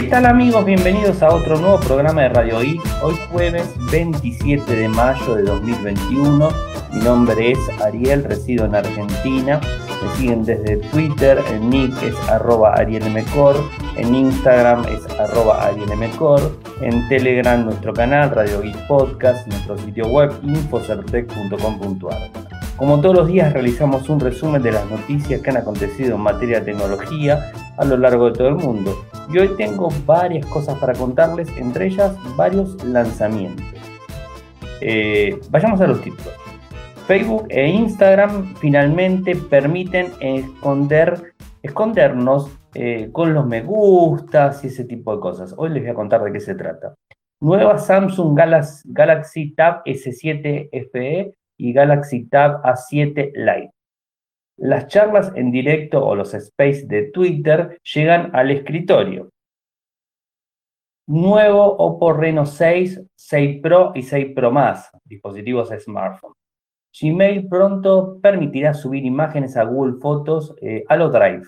¿Qué tal amigos? Bienvenidos a otro nuevo programa de Radio I. Hoy jueves 27 de mayo de 2021. Mi nombre es Ariel, resido en Argentina. Me siguen desde Twitter, el nick es arroba arielmcor, en Instagram es arroba arielmcor, en Telegram nuestro canal Radio Geek Podcast, nuestro sitio web infocertec.com.ar. Como todos los días realizamos un resumen de las noticias que han acontecido en materia de tecnología a lo largo de todo el mundo. Y hoy tengo varias cosas para contarles, entre ellas varios lanzamientos. Eh, vayamos a los títulos. Facebook e Instagram finalmente permiten esconder, escondernos eh, con los me gustas y ese tipo de cosas. Hoy les voy a contar de qué se trata. Nueva Samsung Galaxy, Tab S7 FE y Galaxy Tab A7 Lite. Las charlas en directo o los space de Twitter llegan al escritorio. Nuevo Oppo Reno 6, 6 Pro y 6 Pro más, dispositivos smartphone. Gmail pronto permitirá subir imágenes a Google Fotos eh, a los Drive.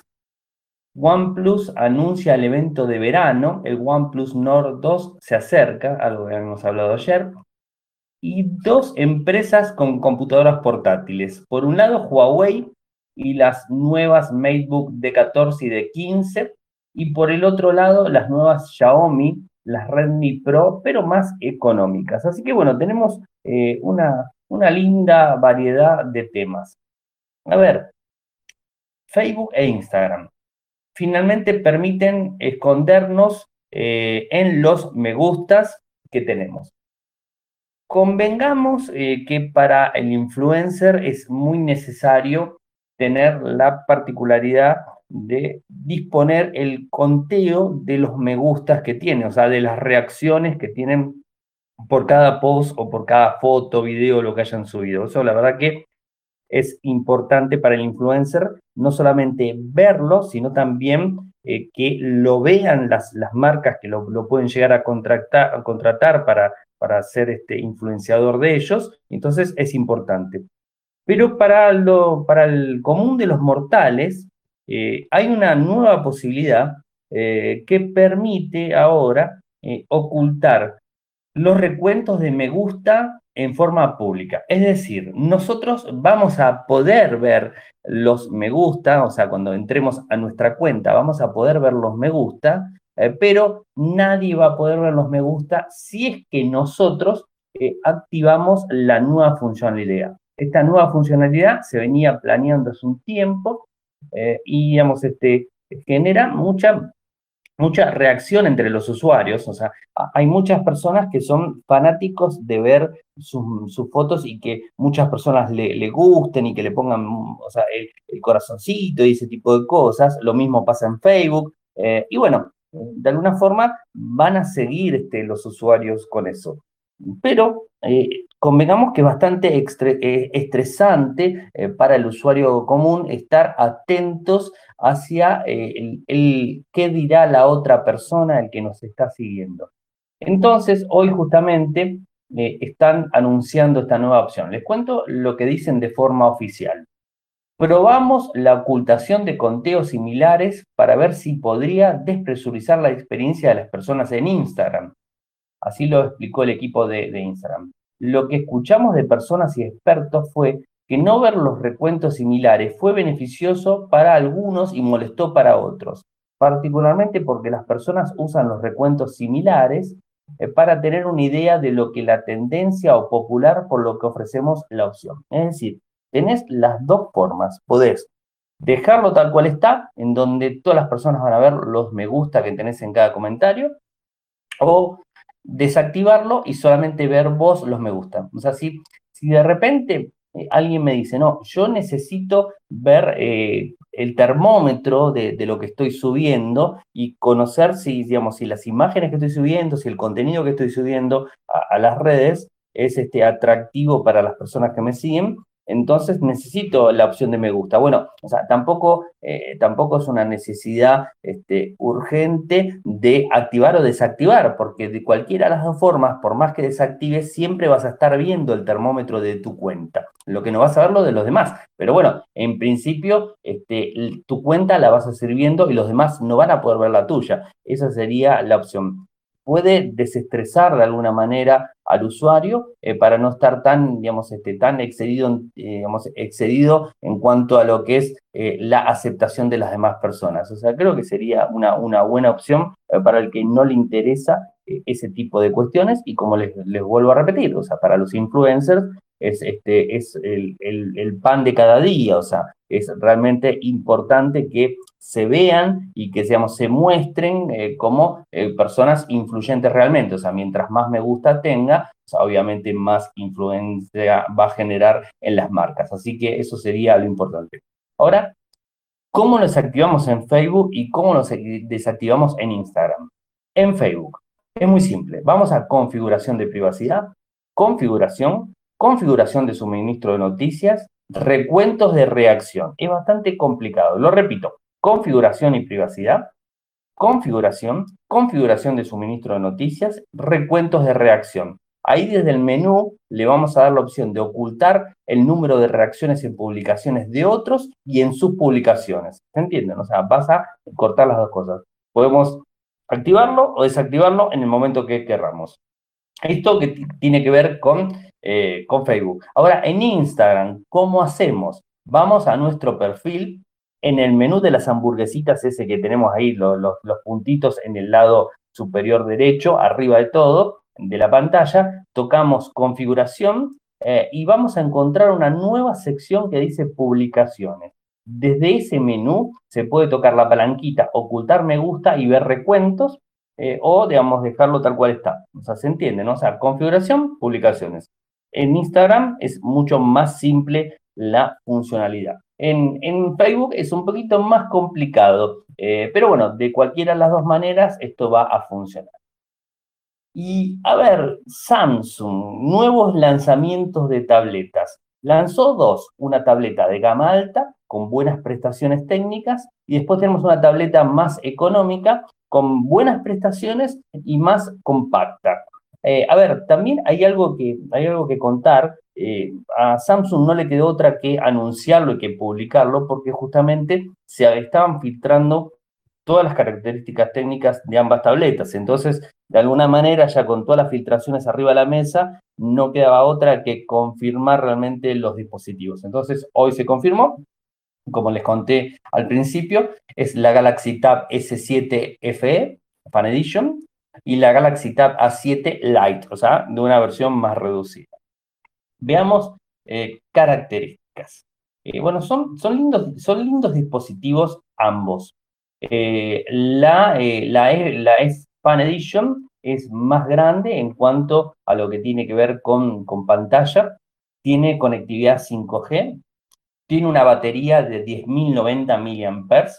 OnePlus anuncia el evento de verano, el OnePlus Nord 2 se acerca, algo que habíamos hablado ayer, y dos empresas con computadoras portátiles. Por un lado, Huawei y las nuevas MateBook de 14 y de 15, y por el otro lado, las nuevas Xiaomi, las Redmi Pro, pero más económicas. Así que bueno, tenemos eh, una, una linda variedad de temas. A ver, Facebook e Instagram finalmente permiten escondernos eh, en los me gustas que tenemos. Convengamos eh, que para el influencer es muy necesario tener la particularidad de disponer el conteo de los me gustas que tiene, o sea, de las reacciones que tienen por cada post o por cada foto, video, lo que hayan subido. Eso la verdad que es importante para el influencer, no solamente verlo, sino también eh, que lo vean las, las marcas que lo, pueden llegar a contratar, a contratar para, para ser este influenciador de ellos. Entonces es importante. Pero para, lo, para el común de los mortales, eh, hay una nueva posibilidad eh, que permite ahora ocultar los recuentos de me gusta en forma pública. Es decir, nosotros vamos a poder ver los me gusta, o sea, cuando entremos a nuestra cuenta, vamos a poder ver los me gusta, eh, pero nadie va a poder ver los me gusta si es que nosotros eh, activamos la nueva funcionalidad. Esta nueva funcionalidad se venía planeando hace un tiempo eh, y, digamos, este, genera mucha mucha reacción entre los usuarios, o sea, hay muchas personas que son fanáticos de ver sus, fotos y que muchas personas le, gusten y que le pongan, o sea, el, corazoncito y ese tipo de cosas, lo mismo pasa en Facebook, eh, y bueno, de alguna forma van a seguir este, los usuarios con eso. Pero eh, convengamos que es bastante eh, estresante para el usuario común estar atentos hacia eh, el, qué dirá la otra persona, el que nos está siguiendo. Entonces, hoy justamente eh, están anunciando esta nueva opción. Les cuento lo que dicen de forma oficial. Probamos la ocultación de conteos similares para ver si podría despresurizar la experiencia de las personas en Instagram. Así lo explicó el equipo de Instagram. Lo que escuchamos de personas y expertos fue que no ver los recuentos similares fue beneficioso para algunos y molestó para otros, particularmente porque las personas usan los recuentos similares eh, para tener una idea de lo que la tendencia o popular por lo que ofrecemos la opción. Es decir, tenés las dos formas. Podés dejarlo tal cual está, en donde todas las personas van a ver los me gusta que tenés en cada comentario, o desactivarlo y solamente ver vos los me gusta. O sea, si, si de repente eh, alguien me dice, no, yo necesito ver eh, el termómetro de, lo que estoy subiendo y conocer si, digamos, si las imágenes que estoy subiendo, si el contenido que estoy subiendo a, las redes es este, atractivo para las personas que me siguen. Entonces necesito la opción de me gusta. Bueno, o sea, tampoco, eh, tampoco es una necesidad este, urgente de activar o desactivar, porque de cualquiera de las dos formas, por más que desactives, siempre vas a estar viendo el termómetro de tu cuenta. Lo que no vas a ver lo de los demás. Pero bueno, en principio, este, tu cuenta la vas a seguir viendo y los demás no van a poder ver la tuya. Esa sería la opción puede desestresar de alguna manera al usuario eh, para no estar tan, digamos, este, tan excedido, eh, digamos, excedido en cuanto a lo que es eh, la aceptación de las demás personas. O sea, creo que sería una, una buena opción para el que no le interesa ese tipo de cuestiones y como les, les, vuelvo a repetir, o sea, para los influencers es, este, es el, el pan de cada día, o sea, es realmente importante que se vean y que se muestren eh, como eh, personas influyentes realmente. O sea, mientras más me gusta tenga, obviamente más influencia va a generar en las marcas. Así que eso sería lo importante. Ahora, ¿cómo nos activamos en Facebook y cómo nos desactivamos en Instagram? En Facebook. Es muy simple. Vamos a configuración de privacidad, configuración, configuración de suministro de noticias, recuentos de reacción. Es bastante complicado. Lo repito, configuración y privacidad, configuración, configuración de suministro de noticias, recuentos de reacción. Ahí desde el menú le vamos a dar la opción de ocultar el número de reacciones en publicaciones de otros y en sus publicaciones. ¿Se entienden? O sea, vas a cortar las dos cosas. Podemos activarlo o desactivarlo en el momento que querramos. Esto que tiene que ver con, eh, con Facebook. Ahora, en Instagram, ¿cómo hacemos? Vamos a nuestro perfil en el menú de las hamburguesitas, ese que tenemos ahí, los, puntitos en el lado superior derecho, arriba de todo, de la pantalla, tocamos configuración eh, y vamos a encontrar una nueva sección que dice publicaciones. Desde ese menú se puede tocar la palanquita, ocultar me gusta y ver recuentos, eh, o, digamos, dejarlo tal cual está. O sea, se entiende, ¿no? O sea, configuración, publicaciones. En Instagram es mucho más simple la funcionalidad. En, Facebook es un poquito más complicado, eh, pero bueno, de cualquiera de las dos maneras esto va a funcionar. Y a ver, Samsung, nuevos lanzamientos de tabletas. Lanzó dos, una tableta de gama alta con buenas prestaciones técnicas y después tenemos una tableta más económica con buenas prestaciones y más compacta. Eh, a ver, también hay algo que, hay algo que contar eh, a Samsung no le quedó otra que anunciarlo y que publicarlo porque justamente se estaban filtrando todas las características técnicas de ambas tabletas. Entonces, de alguna manera, ya con todas las filtraciones arriba de la mesa, no quedaba otra que confirmar realmente los dispositivos. Entonces, hoy se confirmó, como les conté al principio, es la Galaxy Tab S7 FE Fan Edition y la Galaxy Tab A7 Lite, o sea, de una versión más reducida. Veamos eh, características. Eh, bueno, son, son, lindos, son lindos dispositivos ambos. Eh, la, la, la S Fan Edition es más grande en cuanto a lo que tiene que ver con, con pantalla. Tiene conectividad 5G, tiene una batería de 10.090 mAh,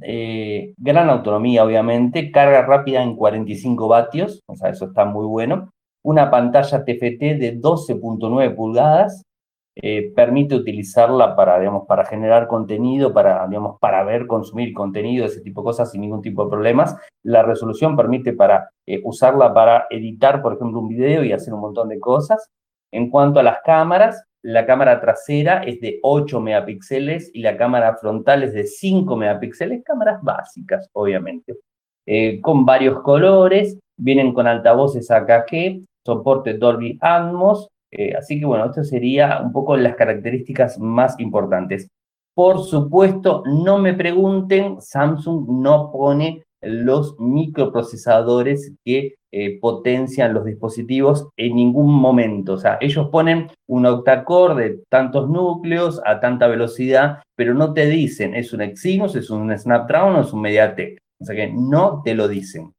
gran autonomía obviamente, carga rápida en 45 vatios, o sea, eso está muy bueno una pantalla TFT de 12.9 pulgadas, eh, permite utilizarla para, digamos, para generar contenido, para, digamos, para ver, consumir contenido, ese tipo de cosas sin ningún tipo de problemas. La resolución permite para eh, usarla para editar, por ejemplo, un video y hacer un montón de cosas. En cuanto a las cámaras, la cámara trasera es de 8 megapíxeles y la cámara frontal es de 5 megapíxeles, cámaras básicas, obviamente, eh, con varios colores, vienen con altavoces AKG, soporte Dolby Atmos. Eh, así que bueno, esto sería un poco las características más importantes. Por supuesto, no me pregunten, Samsung no pone los microprocesadores que eh, potencian los dispositivos en ningún momento. O sea, ellos ponen un octacore de tantos núcleos a tanta velocidad, pero no te dicen es un Exynos, es un Snapdragon o es un MediaTek. O sea que no te lo dicen.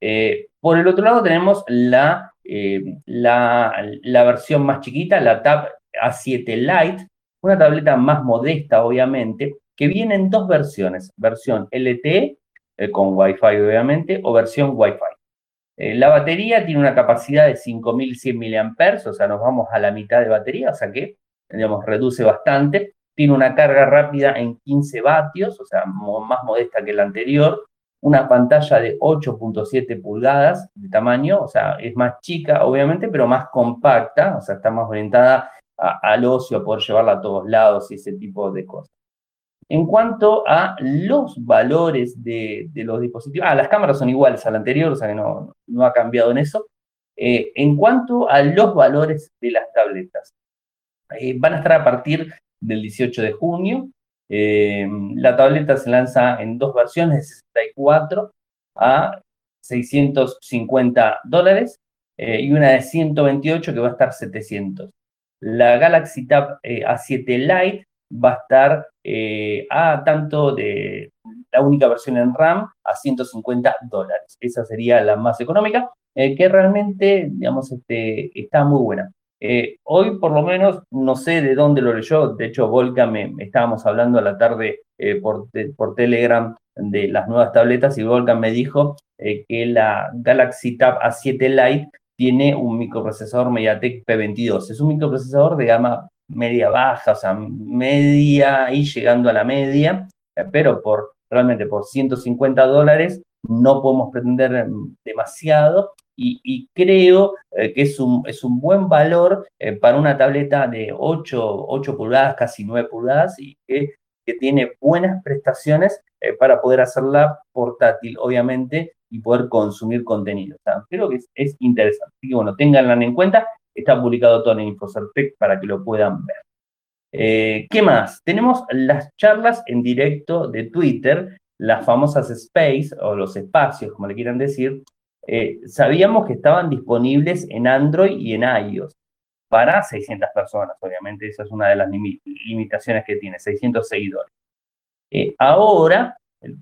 Eh, por el otro lado tenemos la eh, la, versión más chiquita, la Tab A7 Lite, una tableta más modesta, obviamente, que viene en dos versiones, versión LTE, eh, con Wi-Fi, obviamente, o versión Wi-Fi. Eh, la batería tiene una capacidad de 5100 mAh, o sea, nos vamos a la mitad de batería, o sea que reduce bastante. Tiene una carga rápida en 15 vatios, o sea, más modesta que la anterior. Una pantalla de 8.7 pulgadas de tamaño, o sea, es más chica, obviamente, pero más compacta, o sea, está más orientada al ocio, a poder llevarla a todos lados y ese tipo de cosas. En cuanto a los valores de, los dispositivos, ah, las cámaras son iguales a la anterior, o sea que no, ha cambiado en eso. Eh, en cuanto a los valores de las tabletas, eh, van a estar a partir del 18 de junio. Eh, la tableta se lanza en dos versiones de 64 a 650 dólares y una de 128 que va a estar 700. La Galaxy Tab A7 Lite va a estar a tanto de la única versión en RAM a 150 dólares. Esa sería la más económica, que realmente, digamos, este, está muy buena. Eh, hoy, por lo menos, no sé de dónde lo leyó. De hecho, Volca me, estábamos hablando a la tarde eh, por, por, Telegram de las nuevas tabletas y Volca me dijo eh, que la Galaxy Tab A7 Lite tiene un microprocesador MediaTek P22. Es un microprocesador de gama media baja, o sea, media y llegando a la media, pero por realmente por 150 dólares no podemos pretender demasiado y, creo eh, que es un, es un buen valor eh, para una tableta de 8, 8 pulgadas, casi 9 pulgadas, y que, que tiene buenas prestaciones eh, para poder hacerla portátil, obviamente, y poder consumir contenido. creo que es, interesante. Así que bueno, ténganla en cuenta. Está publicado todo en Infocertec para que lo puedan ver. ¿Qué más? Tenemos las charlas en directo de Twitter, las famosas space o los espacios, como le quieran decir, eh, sabíamos que estaban disponibles en Android y en iOS para 600 personas, obviamente, esa es una de las limitaciones que tiene, 600 seguidores. Eh, ahora,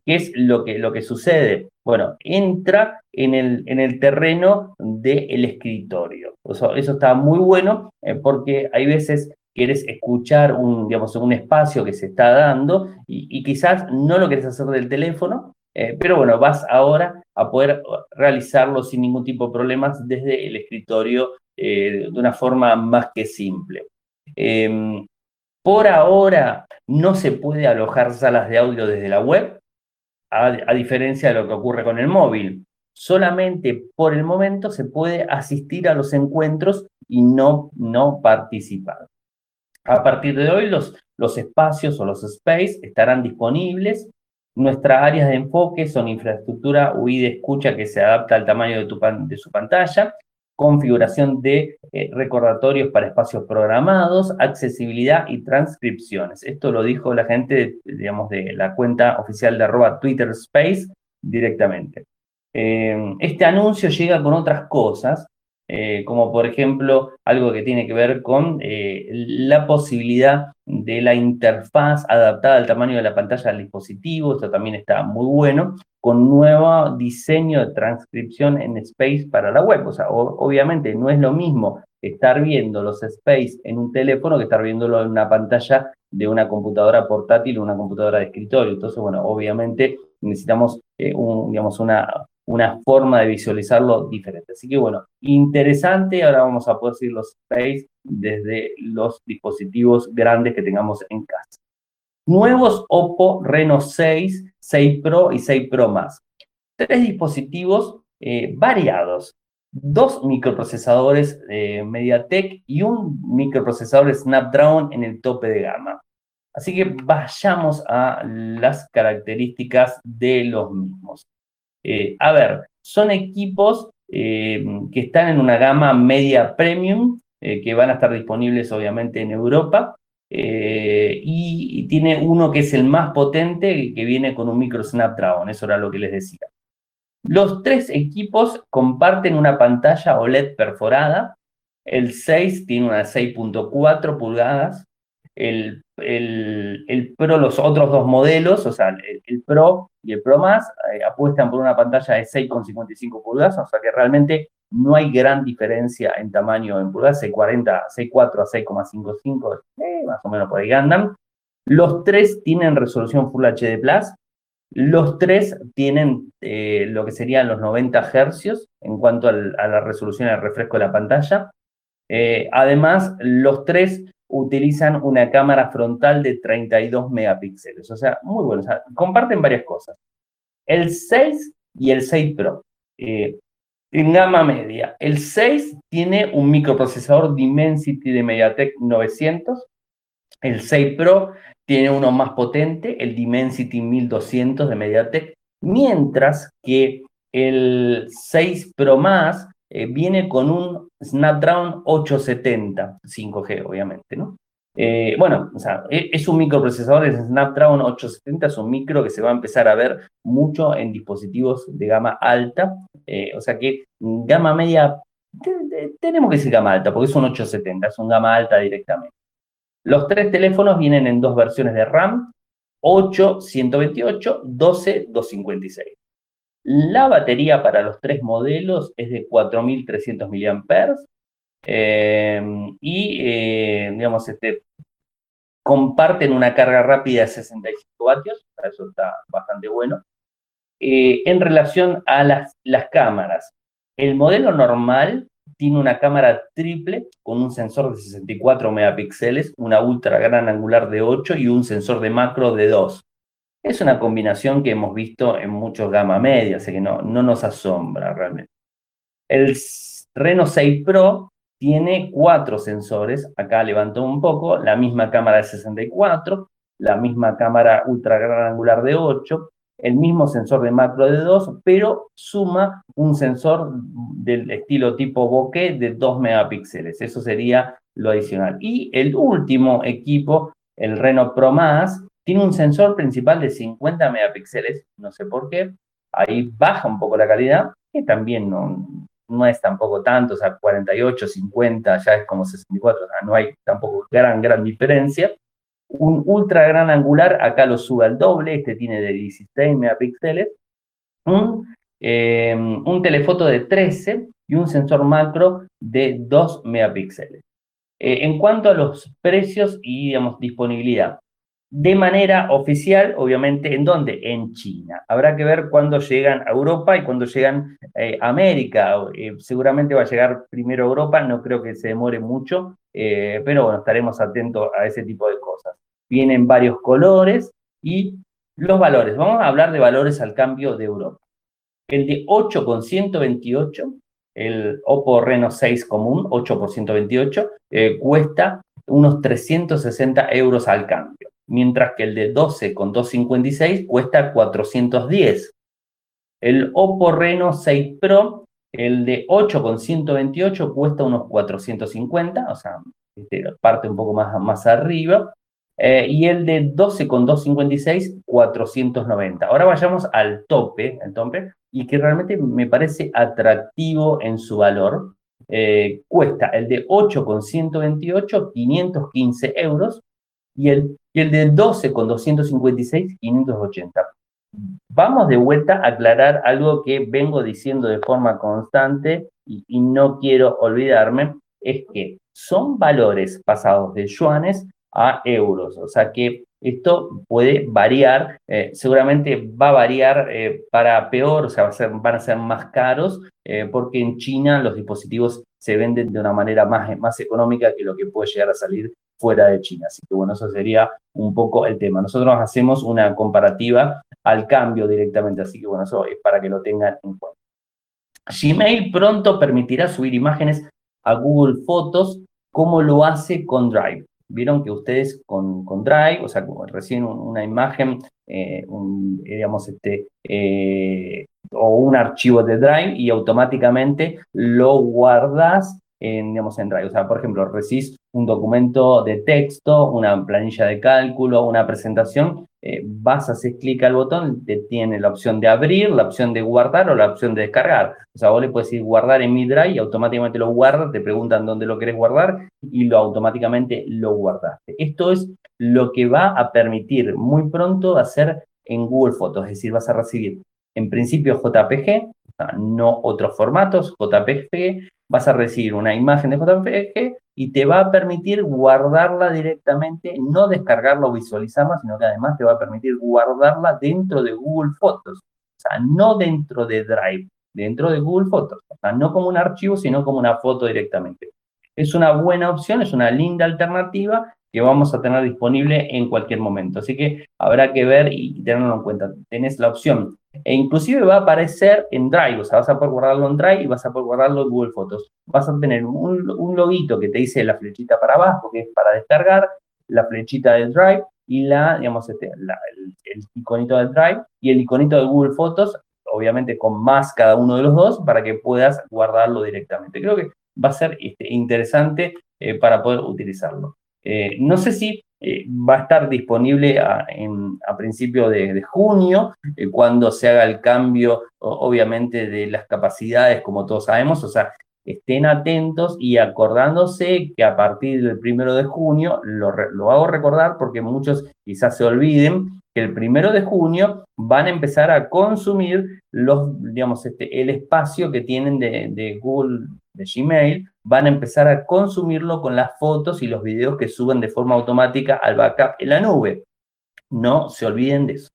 ¿qué es lo que, lo que sucede? Bueno, entra en el, en el terreno del escritorio. Eso, eso está muy bueno eh, porque hay veces quieres escuchar un, digamos, un espacio que se está dando y, quizás no lo quieres hacer del teléfono, eh, pero bueno, vas ahora a poder realizarlo sin ningún tipo de problemas desde el escritorio eh, de una forma más que simple. Em, por ahora no se puede alojar salas de audio desde la web, a, diferencia de lo que ocurre con el móvil. Solamente por el momento se puede asistir a los encuentros y no, no participar. A partir de hoy los, los espacios o los space estarán disponibles Nuestras áreas de enfoque son infraestructura UI de escucha que se adapta al tamaño de, tu de su pantalla, configuración de eh, recordatorios para espacios programados, accesibilidad y transcripciones. Esto lo dijo la gente, digamos, de la cuenta oficial de arroba Twitter Space directamente. Eh, este anuncio llega con otras cosas, eh, como por ejemplo algo que tiene que ver con eh, la posibilidad de la interfaz adaptada al tamaño de la pantalla del dispositivo, esto también está muy bueno, con nuevo diseño de transcripción en Space para la web. O sea, obviamente no es lo mismo estar viendo los Space en un teléfono que estar viéndolo en una pantalla de una computadora portátil o una computadora de escritorio. Entonces, bueno, obviamente necesitamos eh, un, digamos, una, una forma de visualizarlo diferente. Así que bueno, interesante. Ahora vamos a poder seguir los Space desde los dispositivos grandes que tengamos en casa. Nuevos Oppo Reno 6, 6 Pro y 6 Pro más. Tres dispositivos eh, variados. Dos microprocesadores de MediaTek y un microprocesador Snapdragon en el tope de gama. Así que vayamos a las características de los mismos. Eh, a ver, son equipos eh, que están en una gama media premium, eh, que van a estar disponibles obviamente en Europa, y, tiene uno que es el más potente, que viene con un micro Snapdragon, eso era lo que les decía. Los tres equipos comparten una pantalla OLED perforada, el 6 tiene una 6.4 pulgadas, el, el, Pro, los otros dos modelos, o sea, el, Pro y el Pro Más, eh, apuestan por una pantalla de 6,55 pulgadas, o sea que realmente no hay gran diferencia en tamaño en pulgadas, 6,40, 6,4 a 6,55, eh, más o menos por ahí andan. Los tres tienen resolución Full HD Plus, los tres tienen eh, lo que serían los 90 Hz en cuanto a la resolución y al refresco de la pantalla. además, los tres utilizan una cámara frontal de 32 megapíxeles. O sea, muy bueno. comparten varias cosas. El 6 y el 6 Pro. Eh, en gama media. El 6 tiene un microprocesador Dimensity de MediaTek 900. El 6 Pro tiene uno más potente, el Dimensity 1200 de MediaTek. Mientras que el 6 Pro más eh, viene con un Snapdragon 870, 5G obviamente, ¿no? Eh, bueno, e, es un microprocesador, es Snapdragon 870, es un micro que se va a empezar a ver mucho en dispositivos de gama alta, eh, o sea que gama media, tenemos que decir gama alta, porque es un 870, es un gama alta directamente. Los tres teléfonos vienen en dos versiones de RAM, 8, 128, 12, 256. La batería para los tres modelos es de 4.300 mAh em, y, eh, digamos, este, comparten una carga rápida de 65 vatios, eso está bastante bueno. Eh, en relación a las, las cámaras, el modelo normal tiene una cámara triple con un sensor de 64 megapíxeles, una ultra gran angular de 8 y un sensor de macro de 2. Es una combinación que hemos visto en muchos gama media, así que no, no nos asombra realmente. El Reno 6 Pro tiene cuatro sensores, acá levantó un poco, la misma cámara de 64, la misma cámara ultra gran angular de 8, el mismo sensor de macro de 2, pero suma un sensor del estilo tipo bokeh de 2 megapíxeles. Eso sería lo adicional. Y el último equipo, el Reno Pro Más, tiene un sensor principal de 50 megapíxeles, no sé por qué, ahí baja un poco la calidad, que también no, no es tampoco tanto, o sea, 48, 50, ya es como 64, o sea, no hay tampoco gran, gran diferencia. Un ultra gran angular, acá lo sube al doble, este tiene de 16 megapíxeles. Un, eh, un telefoto de 13 y un sensor macro de 2 megapíxeles. Eh, en cuanto a los precios y, digamos, disponibilidad, de manera oficial, obviamente, ¿en dónde? En China. Habrá que ver cuándo llegan a Europa y cuándo llegan eh, a América. Eh, seguramente va a llegar primero a Europa, no creo que se demore mucho, eh, pero bueno, estaremos atentos a ese tipo de cosas. Vienen varios colores y los valores. Vamos a hablar de valores al cambio de Europa. El de 8 con 128, el Oppo Reno 6 común, 8 por 128, cuesta unos 360 euros al cambio mientras que el de 12 con 256 cuesta 410. El Oppo Reno 6 Pro, el de 8 con 128 cuesta unos 450, o sea, este, parte un poco más, más arriba. Eh, y el de 12 con 256, 490. Ahora vayamos al tope, el tope, y que realmente me parece atractivo en su valor. Eh, cuesta el de 8 con 128, 515 euros, y el, y el de 12 con 256, 580. Vamos de vuelta a aclarar algo que vengo diciendo de forma constante y, no quiero olvidarme, es que son valores pasados de yuanes a euros, o sea que esto puede variar, eh, seguramente va a variar eh, para peor, o sea, van a ser más caros, eh, porque en China los dispositivos se venden de una manera más, más económica que lo que puede llegar a salir fuera de China. Así que bueno, eso sería un poco el tema. Nosotros hacemos una comparativa al cambio directamente, así que bueno, eso es para que lo tengan en cuenta. Gmail pronto permitirá subir imágenes a Google Fotos como lo hace con Drive. Vieron que ustedes con, con Drive, o sea, recién una imagen, eh, digamos, este, eh, o un archivo de Drive y automáticamente lo guardas digamos, en Drive. O sea, por ejemplo, recibís un documento de texto, una planilla de cálculo, una presentación, eh, vas a hacer clic al botón, te tiene la opción de abrir, la opción de guardar o la opción de descargar. O sea, vos le puedes decir guardar en mi Drive y automáticamente lo guarda, te preguntan dónde lo querés guardar y lo automáticamente lo guardaste. Esto es lo que va a permitir muy pronto hacer en Google Fotos, es decir, vas a recibir en principio JPG, no otros formatos, JPG, vas a recibir una imagen de JPG y te va a permitir guardarla directamente, no descargarla o visualizarla, sino que además te va a permitir guardarla dentro de Google Fotos. O sea, no dentro de Drive, dentro de Google Fotos. O sea, no como un archivo, sino como una foto directamente. es una buena opción, es una linda alternativa que vamos a tener disponible en cualquier momento. Así que habrá que ver y tenerlo en cuenta. Tenés la opción. E inclusive va a aparecer en Drive, o sea, vas a poder guardarlo en Drive y vas a poder guardarlo en Google Fotos. Vas a tener un, un loguito que te dice la flechita para abajo, que es para descargar, la flechita de Drive y la, digamos, este, el, iconito de Drive y el iconito de Google Fotos, obviamente con más cada uno de los dos, para que puedas guardarlo directamente. Creo que va a ser este, interesante eh, para poder utilizarlo. Eh, no sé si eh, va a estar disponible a, en, principio de, junio, eh, cuando se haga el cambio, obviamente, de las capacidades, como todos sabemos, o sea, estén atentos y acordándose que a partir del primero de junio, lo, hago recordar porque muchos quizás se olviden, que el primero de junio van a empezar a consumir los, digamos, este, el espacio que tienen de, de Google, de Gmail, van a empezar a consumirlo con las fotos y los videos que suben de forma automática al backup en la nube. No se olviden de eso.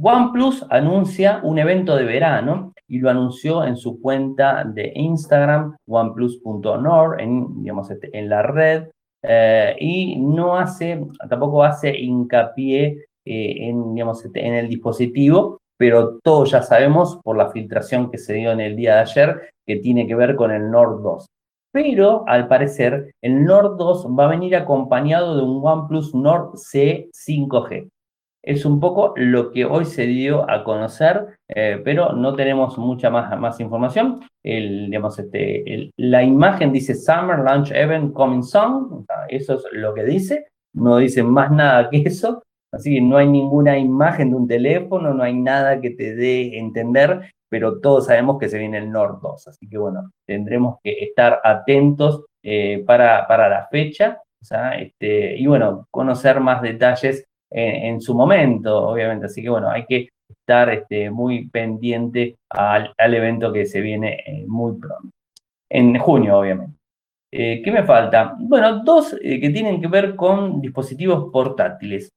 OnePlus anuncia un evento de verano y lo anunció en su cuenta de Instagram, oneplus.nord, en, digamos, este, en la red, eh, y no hace, tampoco hace hincapié eh, en, digamos, este, en el dispositivo, pero todos ya sabemos por la filtración que se dio en el día de ayer que tiene que ver con el Nord 2 pero al parecer el Nord 2 va a venir acompañado de un OnePlus Nord C 5G. Es un poco lo que hoy se dio a conocer, eh, pero no tenemos mucha más, información. Este, la imagen dice Summer Launch Event Coming Soon, eso es lo que dice, no dice más nada que eso, así que no hay ninguna imagen de un teléfono, no hay nada que te dé entender pero todos sabemos que se viene el Nord 2, así que bueno, tendremos que estar atentos eh, para, para la fecha, este, y bueno, conocer más detalles en, su momento, obviamente, así que bueno, hay que estar este, muy pendiente al, evento que se viene eh, muy pronto, en junio, obviamente. Eh, ¿Qué me falta? Bueno, dos que tienen que ver con dispositivos portátiles.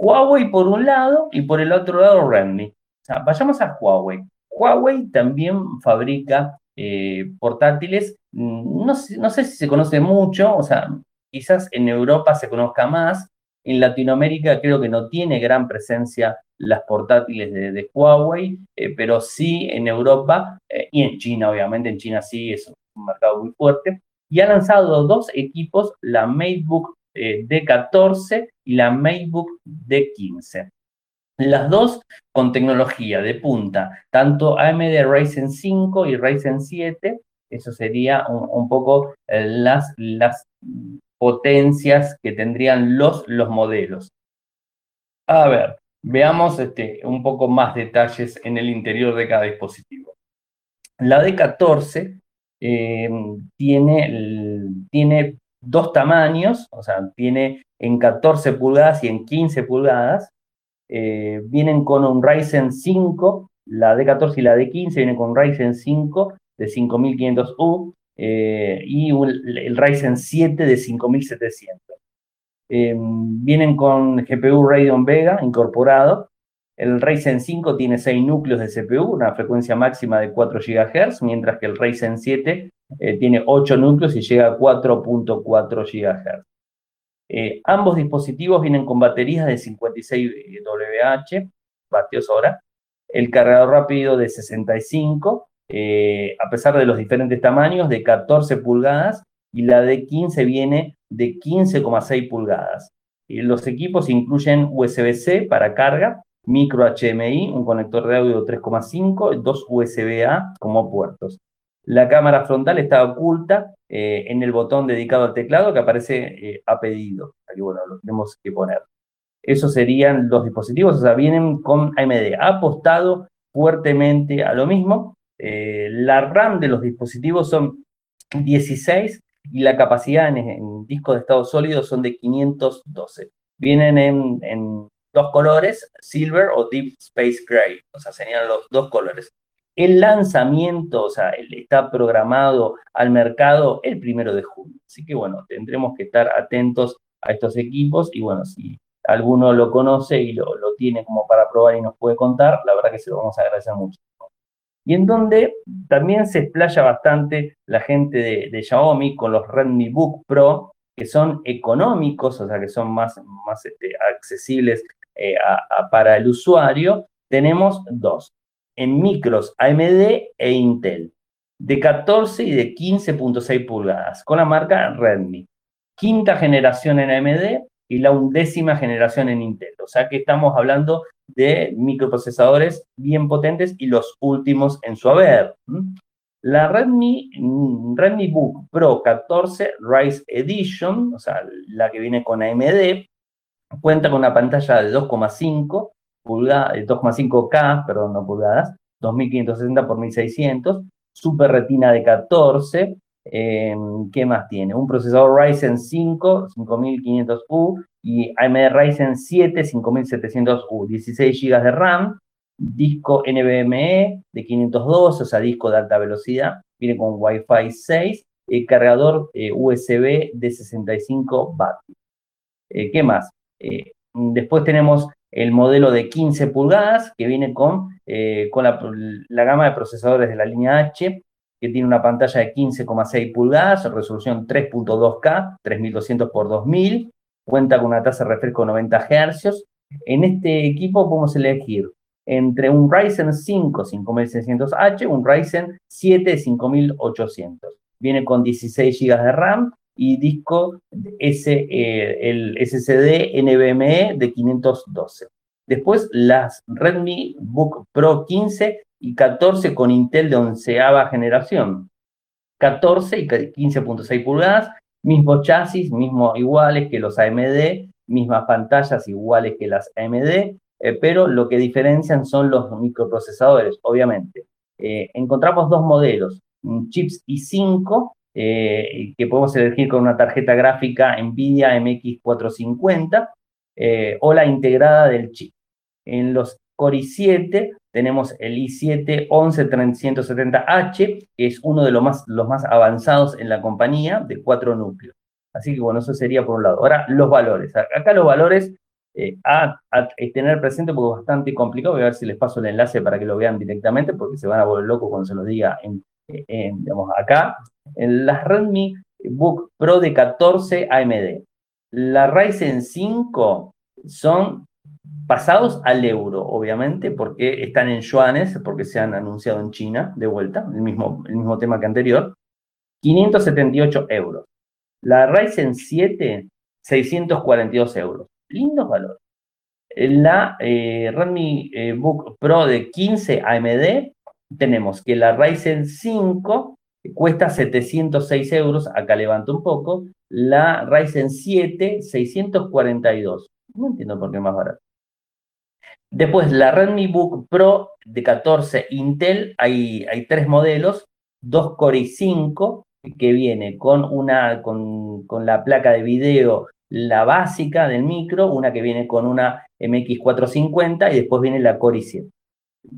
Huawei por un lado y por el otro lado Redmi. O sea, vayamos a Huawei. Huawei también fabrica eh, portátiles, mm, no, no, sé si se conoce mucho, o sea, quizás en Europa se conozca más, en Latinoamérica creo que no tiene gran presencia las portátiles de, Huawei, eh, pero sí en Europa eh, y en China, obviamente, en China sí es un mercado muy fuerte, y ha lanzado dos equipos, la MateBook D14 y la MateBook D15. Las dos con tecnología de punta, tanto AMD Ryzen 5 y Ryzen 7, eso sería un, poco eh, las, las potencias que tendrían los, los modelos. A ver, veamos este, un poco más detalles en el interior de cada dispositivo. La D14 em, tiene, tiene dos tamaños, o sea, tiene en 14 pulgadas y en 15 pulgadas, eh, vienen con un Ryzen 5, la D14 y la D15 vienen con Ryzen 5 de 5500U eh, y el Ryzen 7 de 5700. Eh, vienen con GPU Radeon Vega incorporado. El Ryzen 5 tiene 6 núcleos de CPU, una frecuencia máxima de 4 GHz, mientras que el Ryzen 7 tiene 8 núcleos y llega a 4.4 GHz. Eh, ambos dispositivos vienen con baterías de 56 WH, vatios hora, el cargador rápido de 65, eh, a pesar de los diferentes tamaños, de 14 pulgadas, y la de 15 viene de 15,6 pulgadas. los equipos incluyen USB-C para carga, micro HMI, un conector de audio 3,5, dos USB-A como puertos. La cámara frontal está oculta eh, en el botón dedicado al teclado que aparece eh, a pedido. Aquí, bueno, lo tenemos que poner. Esos serían los dispositivos, o sea, vienen con AMD. Ha apostado fuertemente a lo mismo. Eh, la RAM de los dispositivos son 16 y la capacidad en, disco de estado sólido son de 512. Vienen en, en dos colores, silver o deep space gray, o sea, serían los dos colores. El lanzamiento, o sea, está programado al mercado el primero de junio. Así que bueno, tendremos que estar atentos a estos equipos y bueno, si alguno lo conoce y lo, lo tiene como para probar y nos puede contar, la verdad que se lo vamos a agradecer mucho. y en donde también se explaya bastante la gente de, Xiaomi con los Redmi Book Pro, que son económicos, o sea, que son más, más este, accesibles eh, para el usuario. Tenemos dos, en micros AMD e Intel, de 14 y de 15.6 pulgadas, con la marca Redmi. Quinta generación en AMD y la undécima generación en Intel. O sea que estamos hablando de microprocesadores bien potentes y los últimos en su haber. La Redmi, mm, Redmi Book Pro 14 Rise Edition, o sea, la que viene con AMD, cuenta con una pantalla de 2,5 pulgadas, 2,5K, perdón, no pulgadas, 2560 por 1600, Super Retina de 14, Em, ¿Qué más tiene? Un procesador Ryzen 5 5500U y AMD Ryzen 7 5700U, 16 GB de RAM, disco NVMe de 512, o sea, disco de alta velocidad, viene con Wi-Fi 6, eh, cargador eh, USB de 65 vatios. Eh, ¿Qué más? Después tenemos el modelo de 15 pulgadas que viene con, con la, gama de procesadores de la línea H que tiene una pantalla de 15,6 pulgadas, resolución 3.2K, 3200 x 2000, cuenta con una tasa de refresco de 90 Hz. En este equipo podemos elegir entre un Ryzen 5 5600H, un Ryzen 7 5800. Viene con 16 GB de RAM y disco S, eh, el SSD NVMe de 512. Después las Redmi Book Pro 15 y 14 con Intel de onceava generación. 14 y 15.6 pulgadas, mismo chasis, mismo iguales que los AMD, mismas pantallas iguales que las AMD, eh, pero lo que diferencian son los microprocesadores, obviamente. Eh, encontramos dos modelos, chips i5, eh, que podemos elegir con una tarjeta gráfica NVIDIA MX450, o la integrada del chip. En los Core i7 tenemos el i7 11370H, que es uno de los más, los más avanzados en la compañía, de cuatro núcleos. Así que bueno, eso sería por un lado. Ahora, los valores. Acá los valores eh, a, tener presente porque es bastante complicado. Voy a ver si les paso el enlace para que lo vean directamente, porque se van a volver locos cuando se los diga en, acá. Las Redmi Book Pro de 14 AMD. La Ryzen 5 son pasados al euro, obviamente, porque están en yuanes, porque se han anunciado en China de vuelta, el mismo, el mismo tema que anterior, 578 euros. La Ryzen 7, 642 euros. Lindos valores. La eh, Redmi eh, Book Pro de 15 AMD, tenemos que la Ryzen 5 cuesta 706 euros, acá levanto un poco, la Ryzen 7, 642. No entiendo por qué más barato. Después, la Redmi Book Pro de 14 Intel, hay, hay tres modelos, dos Core i5, que viene con, una, con, con la placa de video, la básica del micro, una que viene con una MX450 y después viene la Core i7.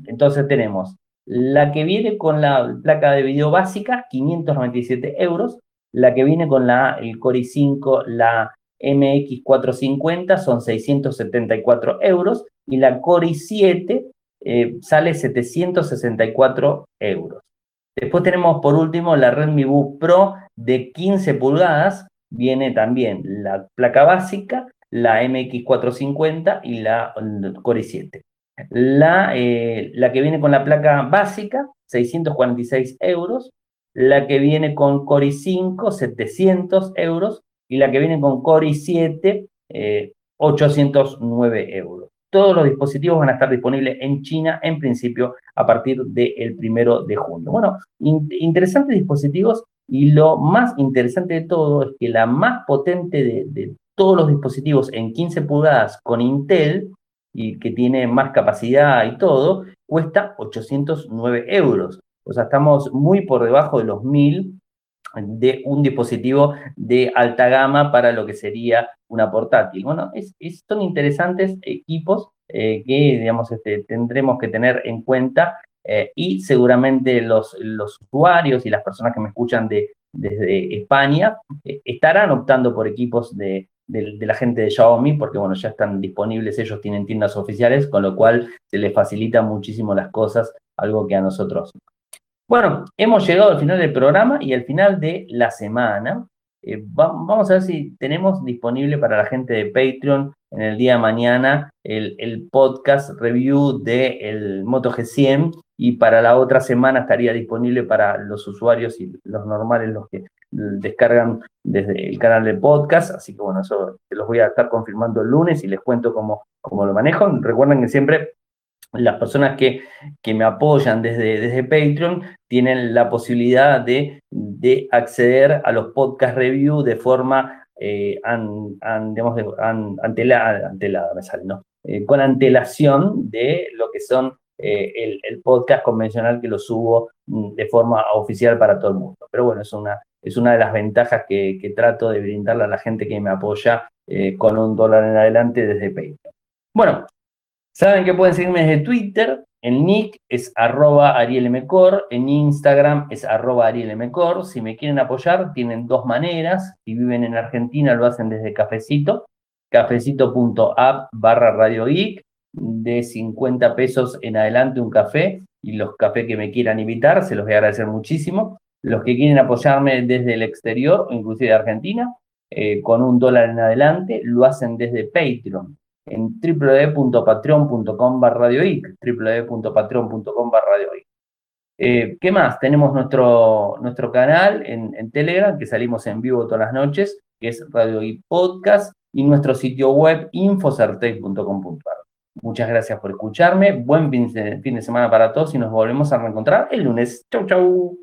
Entonces tenemos la que viene con la placa de video básica, 597 euros, la que viene con la, el Core i5, la MX450 son 674 euros y la Core i7 eh, sale 764 euros. Después tenemos por último la Redmi Book Pro de 15 pulgadas, viene también la placa básica, la MX450 y la Core i7. La, eh, la que viene con la placa básica, 646 euros. La que viene con Core i5, 700 euros. Y la que viene con Core i7, 809 eh, euros. Todos los dispositivos van a estar disponibles en China en principio a partir del primero de junio. Bueno, interesantes dispositivos y lo más interesante de todo es que la más potente de, todos los dispositivos en 15 pulgadas con Intel y que tiene más capacidad y todo, cuesta 809 euros. O sea, estamos muy por debajo de los 1000 de un dispositivo de alta gama para lo que sería una portátil. Bueno, son interesantes equipos eh, que, este, tendremos que tener en cuenta eh, y seguramente los, los usuarios y las personas que me escuchan de, desde España eh, estarán optando por equipos de, de, la gente de Xiaomi, porque bueno, ya están disponibles, ellos tienen tiendas oficiales, con lo cual se les facilita muchísimo las cosas algo que a nosotros. Bueno, hemos llegado al final del programa y al final de la semana. Eh, vamos a ver si tenemos disponible para la gente de Patreon en el día de mañana el, podcast review del Moto G100 y para la otra semana estaría disponible para los usuarios y los normales, los que descargan desde el canal de podcast. Así que bueno, eso se los voy a estar confirmando el lunes y les cuento cómo, cómo lo manejo. Recuerden que siempre las personas que, que me apoyan desde, desde Patreon tienen la posibilidad de, de acceder a los podcast review de forma eh, digamos, antelada, me sale, ¿no? Eh, con antelación de lo que son eh, el, podcast convencional que lo subo mm, de forma oficial para todo el mundo. Pero bueno, es una, es una de las ventajas que, trato de brindarle a la gente que me apoya con un dólar en adelante desde Patreon. Bueno, Saben que pueden seguirme desde Twitter, el nick es arroba arielmcor, en Instagram es arroba arielmcor. Si me quieren apoyar, tienen dos maneras. Si viven en Argentina, lo hacen desde Cafecito, cafecito.app barra Radio Geek, de 50 pesos en adelante un café, y los cafés que me quieran invitar, se los voy a agradecer muchísimo. Los que quieren apoyarme desde el exterior, inclusive de Argentina, eh, con un dólar en adelante, lo hacen desde Patreon en www.patreon.com radioic, www.patreon.com radioic. Eh, ¿Qué más? Tenemos nuestro, nuestro canal en, Telegram, que salimos en vivo todas las noches, que es Radio Podcast, y nuestro sitio web infocertec.com.ar. Muchas gracias por escucharme, buen fin de semana para todos y nos volvemos a reencontrar el lunes. Chau, chau.